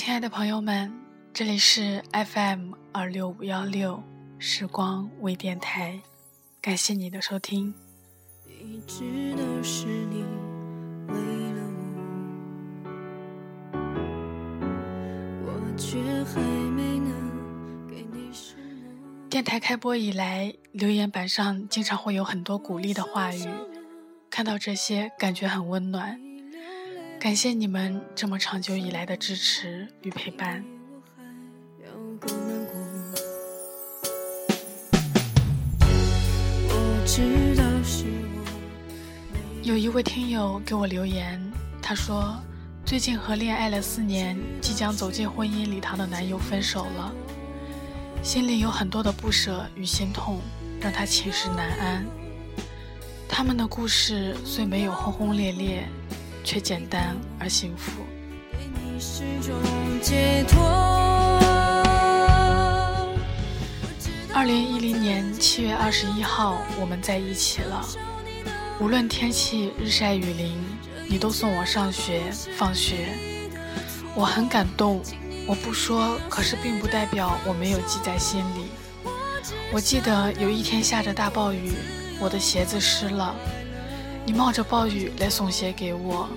亲爱的朋友们，这里是 FM 二六五幺六时光微电台，感谢你的收听。一直都是你为了我，我却还没能给你什么。电台开播以来，留言板上经常会有很多鼓励的话语，看到这些感觉很温暖。感谢你们这么长久以来的支持与陪伴。有一位听友给我留言，他说最近和恋爱了四年、即将走进婚姻礼堂的男友分手了，心里有很多的不舍与心痛，让他寝食难安。他们的故事虽没有轰轰烈烈。却简单而幸福。二零一零年七月二十一号，我们在一起了。无论天气日晒雨淋，你都送我上学、放学。我很感动，我不说，可是并不代表我没有记在心里。我记得有一天下着大暴雨，我的鞋子湿了。你冒着暴雨来送鞋给我，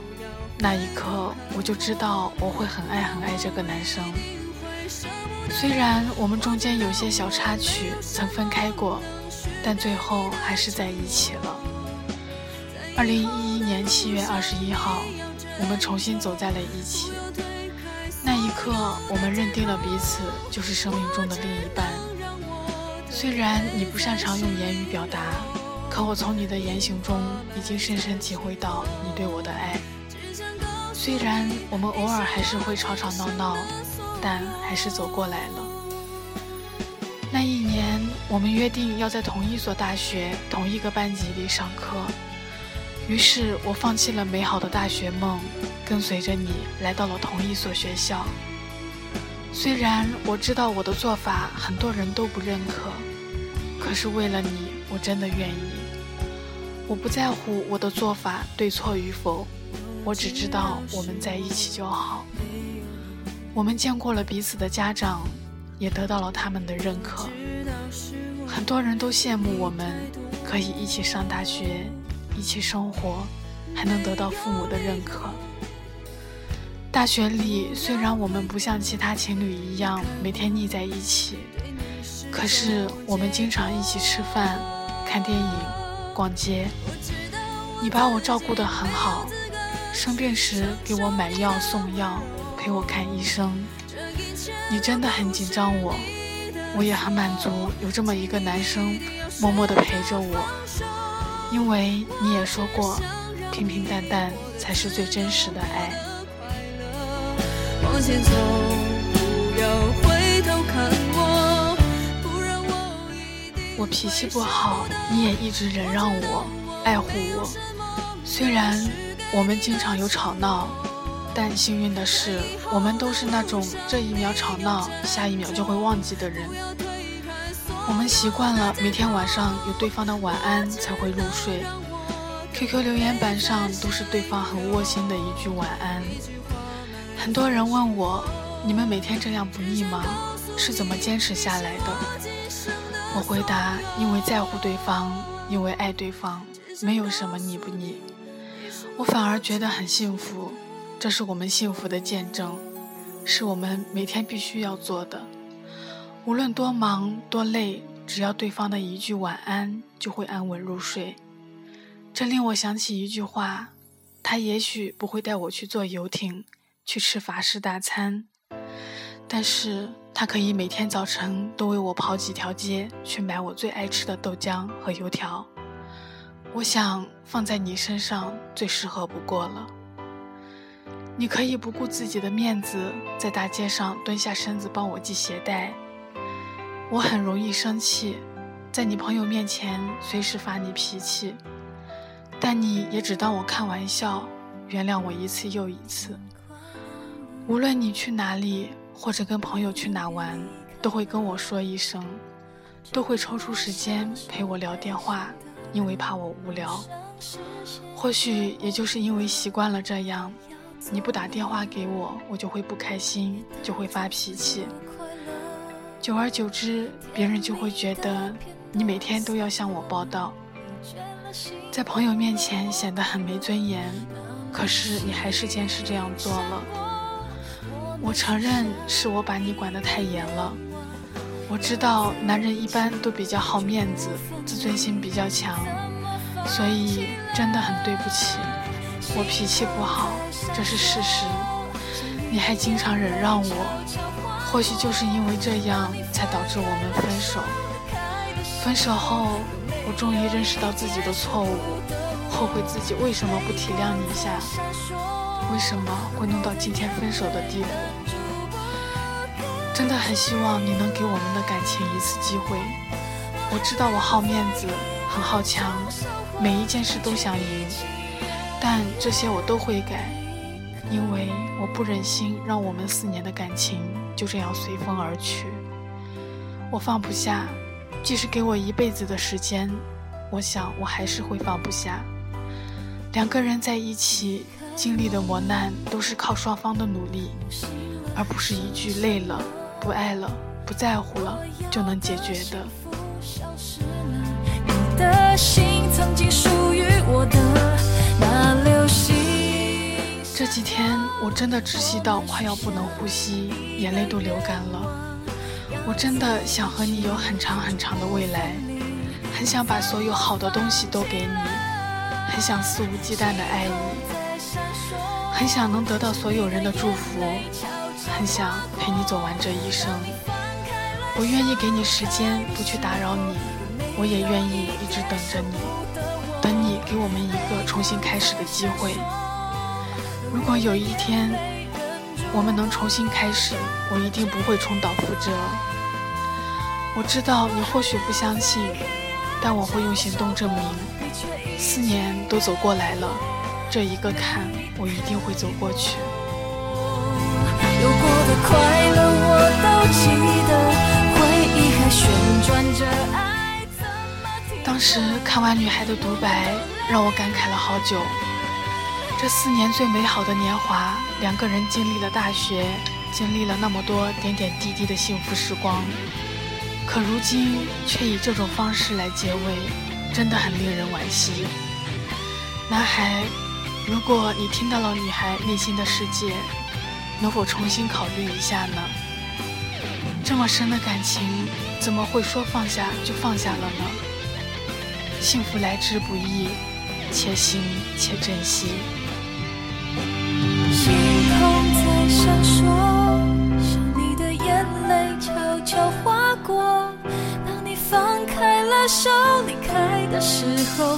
那一刻我就知道我会很爱很爱这个男生。虽然我们中间有些小插曲，曾分开过，但最后还是在一起了。二零一一年七月二十一号，我们重新走在了一起。那一刻，我们认定了彼此就是生命中的另一半。虽然你不擅长用言语表达。可我从你的言行中已经深深体会到你对我的爱。虽然我们偶尔还是会吵吵闹闹，但还是走过来了。那一年，我们约定要在同一所大学、同一个班级里上课。于是我放弃了美好的大学梦，跟随着你来到了同一所学校。虽然我知道我的做法很多人都不认可，可是为了你，我真的愿意。我不在乎我的做法对错与否，我只知道我们在一起就好。我们见过了彼此的家长，也得到了他们的认可。很多人都羡慕我们可以一起上大学，一起生活，还能得到父母的认可。大学里虽然我们不像其他情侣一样每天腻在一起，可是我们经常一起吃饭、看电影。逛街，你把我照顾得很好，生病时给我买药送药，陪我看医生。你真的很紧张我，我也很满足有这么一个男生默默地陪着我，因为你也说过，平平淡淡才是最真实的爱。往前走，我脾气不好，你也一直忍让我，爱护我。虽然我们经常有吵闹，但幸运的是，我们都是那种这一秒吵闹，下一秒就会忘记的人。我们习惯了每天晚上有对方的晚安才会入睡，QQ 留言板上都是对方很窝心的一句晚安。很多人问我，你们每天这样不腻吗？是怎么坚持下来的？我回答：因为在乎对方，因为爱对方，没有什么腻不腻。我反而觉得很幸福，这是我们幸福的见证，是我们每天必须要做的。无论多忙多累，只要对方的一句晚安，就会安稳入睡。这令我想起一句话：他也许不会带我去坐游艇，去吃法式大餐。但是他可以每天早晨都为我跑几条街去买我最爱吃的豆浆和油条，我想放在你身上最适合不过了。你可以不顾自己的面子，在大街上蹲下身子帮我系鞋带。我很容易生气，在你朋友面前随时发你脾气，但你也只当我开玩笑，原谅我一次又一次。无论你去哪里。或者跟朋友去哪玩，都会跟我说一声，都会抽出时间陪我聊电话，因为怕我无聊。或许也就是因为习惯了这样，你不打电话给我，我就会不开心，就会发脾气。久而久之，别人就会觉得你每天都要向我报道，在朋友面前显得很没尊严。可是你还是坚持这样做了。我承认是我把你管得太严了。我知道男人一般都比较好面子，自尊心比较强，所以真的很对不起。我脾气不好，这是事实。你还经常忍让我，或许就是因为这样，才导致我们分手。分手后，我终于认识到自己的错误，后悔自己为什么不体谅你一下，为什么会弄到今天分手的地步。真的很希望你能给我们的感情一次机会。我知道我好面子，很好强，每一件事都想赢。但这些我都会改，因为我不忍心让我们四年的感情就这样随风而去。我放不下，即使给我一辈子的时间，我想我还是会放不下。两个人在一起经历的磨难，都是靠双方的努力，而不是一句累了、不爱了、不在乎了就能解决的。你的心曾经属于我的。这几天我真的窒息到快要不能呼吸，眼泪都流干了。我真的想和你有很长很长的未来，很想把所有好的东西都给你，很想肆无忌惮的爱你，很想能得到所有人的祝福，很想陪你走完这一生。我愿意给你时间，不去打扰你，我也愿意一直等着你。等你给我们一个重新开始的机会。如果有一天我们能重新开始，我一定不会重蹈覆辙。我知道你或许不相信，但我会用行动证明。四年都走过来了，这一个坎我一定会走过去。有过的快乐我都记得，回忆还旋转着爱。当时看完女孩的独白，让我感慨了好久。这四年最美好的年华，两个人经历了大学，经历了那么多点点滴滴的幸福时光，可如今却以这种方式来结尾，真的很令人惋惜。男孩，如果你听到了女孩内心的世界，能否重新考虑一下呢？这么深的感情，怎么会说放下就放下了呢？幸福来之不易，且行且珍惜。星空在闪烁，像你的眼泪悄悄划过。当你放开了手离开的时候，